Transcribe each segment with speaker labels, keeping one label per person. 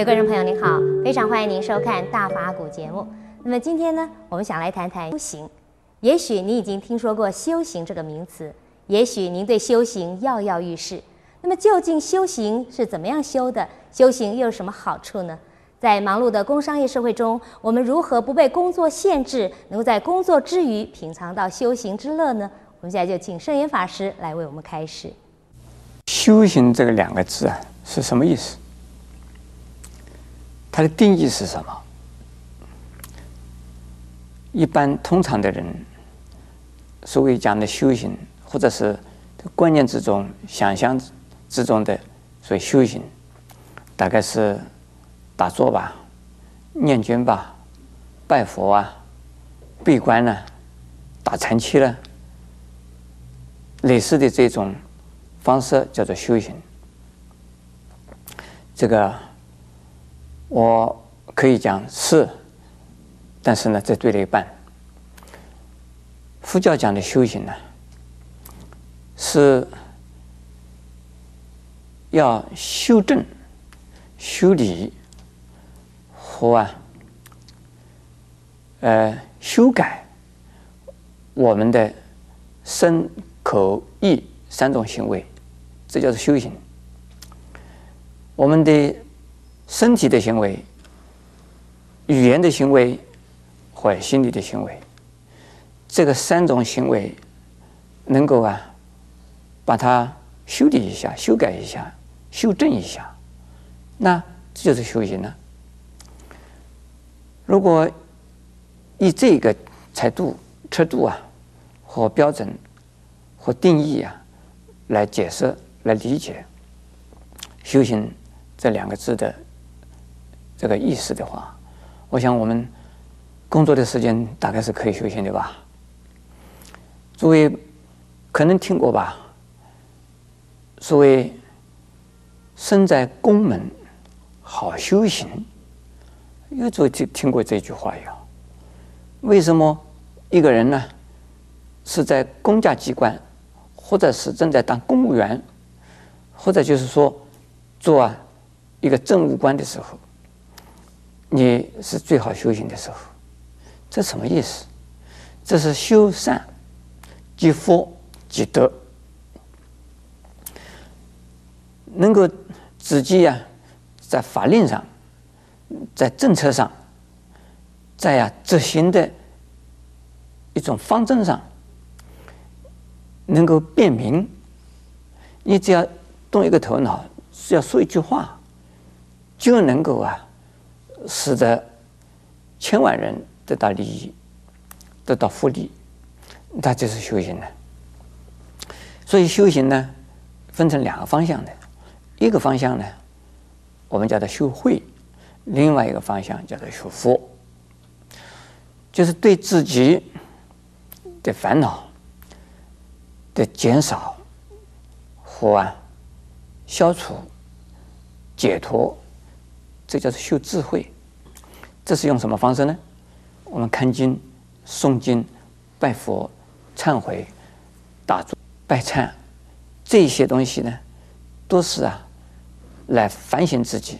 Speaker 1: 各位观众朋友您好，非常欢迎您收看大法古节目。那么今天呢，我们想来谈谈修行。也许你已经听说过“修行”这个名词，也许您对修行跃跃欲试。那么究竟修行是怎么样修的？修行又有什么好处呢？在忙碌的工商业社会中，我们如何不被工作限制，能够在工作之余品尝到修行之乐呢？我们现在就请圣严法师来为我们开始。
Speaker 2: 修行这个两个字啊，是什么意思？它的定义是什么？一般通常的人，所谓讲的修行，或者是观念之中、想象之中的所谓修行，大概是打坐吧、念经吧、拜佛啊、闭关呢、啊、打禅七了。类似的这种方式叫做修行，这个我可以讲是，但是呢，这对了一半。佛教讲的修行呢，是要修正、修理和啊，呃，修改我们的身。口意三种行为，这叫做修行。我们的身体的行为、语言的行为或心理的行为，这个三种行为能够啊，把它修理一下、修改一下、修正一下，那这就是修行了。如果以这个尺度、尺度啊和标准。和定义啊，来解释、来理解“修行”这两个字的这个意思的话，我想我们工作的时间大概是可以修行的吧。诸位可能听过吧？所谓“身在宫门好修行”，有诸位听听过这句话呀？为什么一个人呢是在公家机关？或者是正在当公务员，或者就是说做啊一个政务官的时候，你是最好修行的时候。这什么意思？这是修善积福积德，能够自己呀、啊、在法令上、在政策上、在呀、啊、执行的一种方针上。能够辨明，你只要动一个头脑，只要说一句话，就能够啊，使得千万人得到利益，得到福利，那就是修行了。所以修行呢，分成两个方向的，一个方向呢，我们叫做修慧；另外一个方向叫做修福，就是对自己的烦恼。的减少或啊消除解脱，这叫做修智慧。这是用什么方式呢？我们看经、诵经、拜佛、忏悔、打坐、拜忏，这些东西呢，都是啊来反省自己，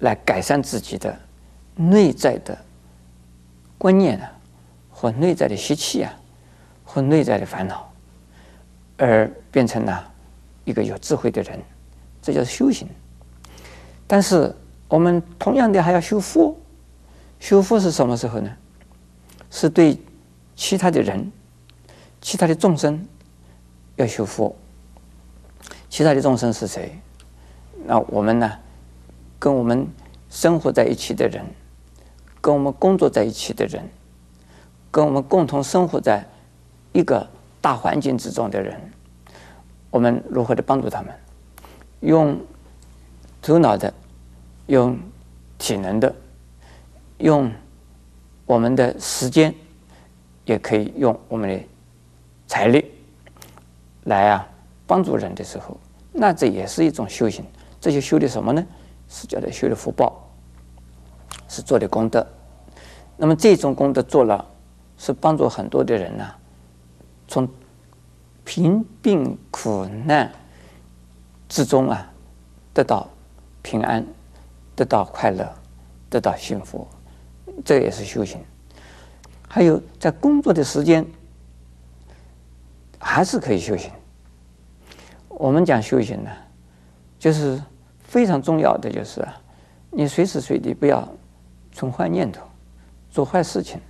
Speaker 2: 来改善自己的内在的观念啊，或内在的习气啊，或内在的烦恼。而变成了一个有智慧的人，这叫修行。但是我们同样的还要修福，修福是什么时候呢？是对其他的人、其他的众生要修福。其他的众生是谁？那我们呢？跟我们生活在一起的人，跟我们工作在一起的人，跟我们共同生活在一个。大环境之中的人，我们如何的帮助他们？用头脑的，用体能的，用我们的时间，也可以用我们的财力来啊帮助人的时候，那这也是一种修行。这些修的什么呢？是叫做修的福报，是做的功德。那么这种功德做了，是帮助很多的人呢、从贫病苦难之中啊，得到平安，得到快乐，得到幸福，这也是修行。还有在工作的时间，还是可以修行。我们讲修行呢，就是非常重要的，就是，你随时随地不要存坏念头，做坏事情，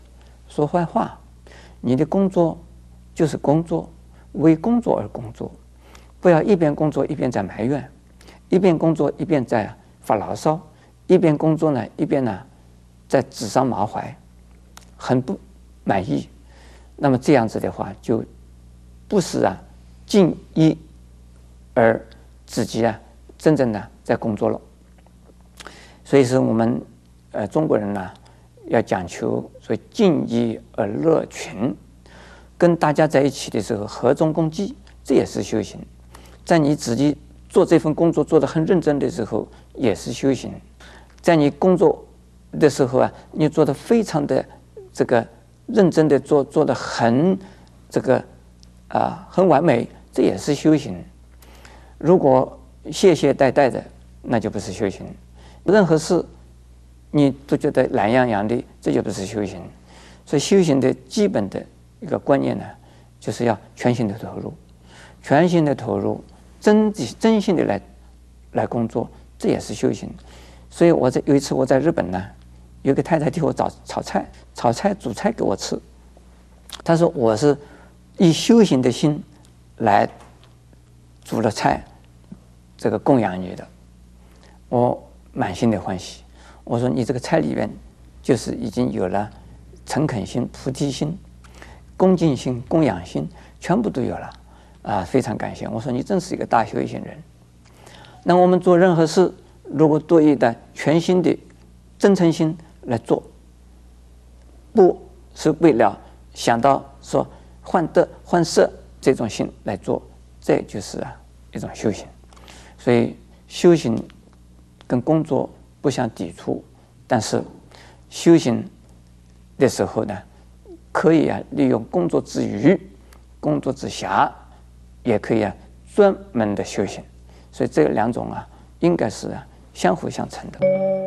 Speaker 2: 说坏话。你的工作就是工作，为工作而工作，不要一边工作一边在埋怨，一边工作一边在发牢骚，一边工作呢一边呢在指桑骂槐，很不满意。那么这样子的话，就不是啊尽一。而自己啊，真正的在工作了，所以说我们呃中国人呢，要讲求所谓尽意而乐群，跟大家在一起的时候和衷共济，这也是修行。在你自己做这份工作做得很认真的时候，也是修行。在你工作的时候啊，你做的非常的这个认真的做，做的很这个啊很完美，这也是修行。如果懈懈怠怠的，那就不是修行。任何事你都觉得懒洋洋的，这就不是修行。所以修行的基本的一个观念呢，就是要全心的投入，全心的投入，真真心的来来工作，这也是修行。所以我在有一次我在日本呢，有个太太替我炒炒菜，炒菜煮菜给我吃。她说我是以修行的心来。煮了菜，这个供养你的，我满心的欢喜。我说你这个菜里面，就是已经有了诚恳心、菩提心、恭敬心、供养心，全部都有了啊！非常感谢。我说你真是一个大修行人。那我们做任何事，如果多一点全新的真诚心来做，不是为了想到说换得换色这种心来做。这就是啊一种修行，所以修行跟工作不相抵触，但是修行的时候呢，可以啊利用工作之余、工作之暇，也可以啊专门的修行，所以这两种啊应该是啊相辅相成的。